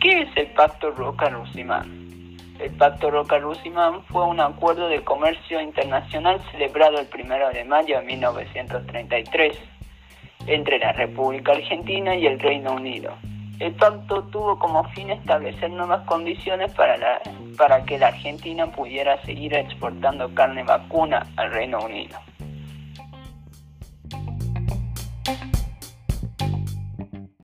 ¿Qué es el Pacto Roca-Rusimán? El Pacto Roca-Rusimán fue un acuerdo de comercio internacional celebrado el 1 de mayo de 1933 entre la República Argentina y el Reino Unido. El pacto tuvo como fin establecer nuevas condiciones para, la, para que la Argentina pudiera seguir exportando carne vacuna al Reino Unido.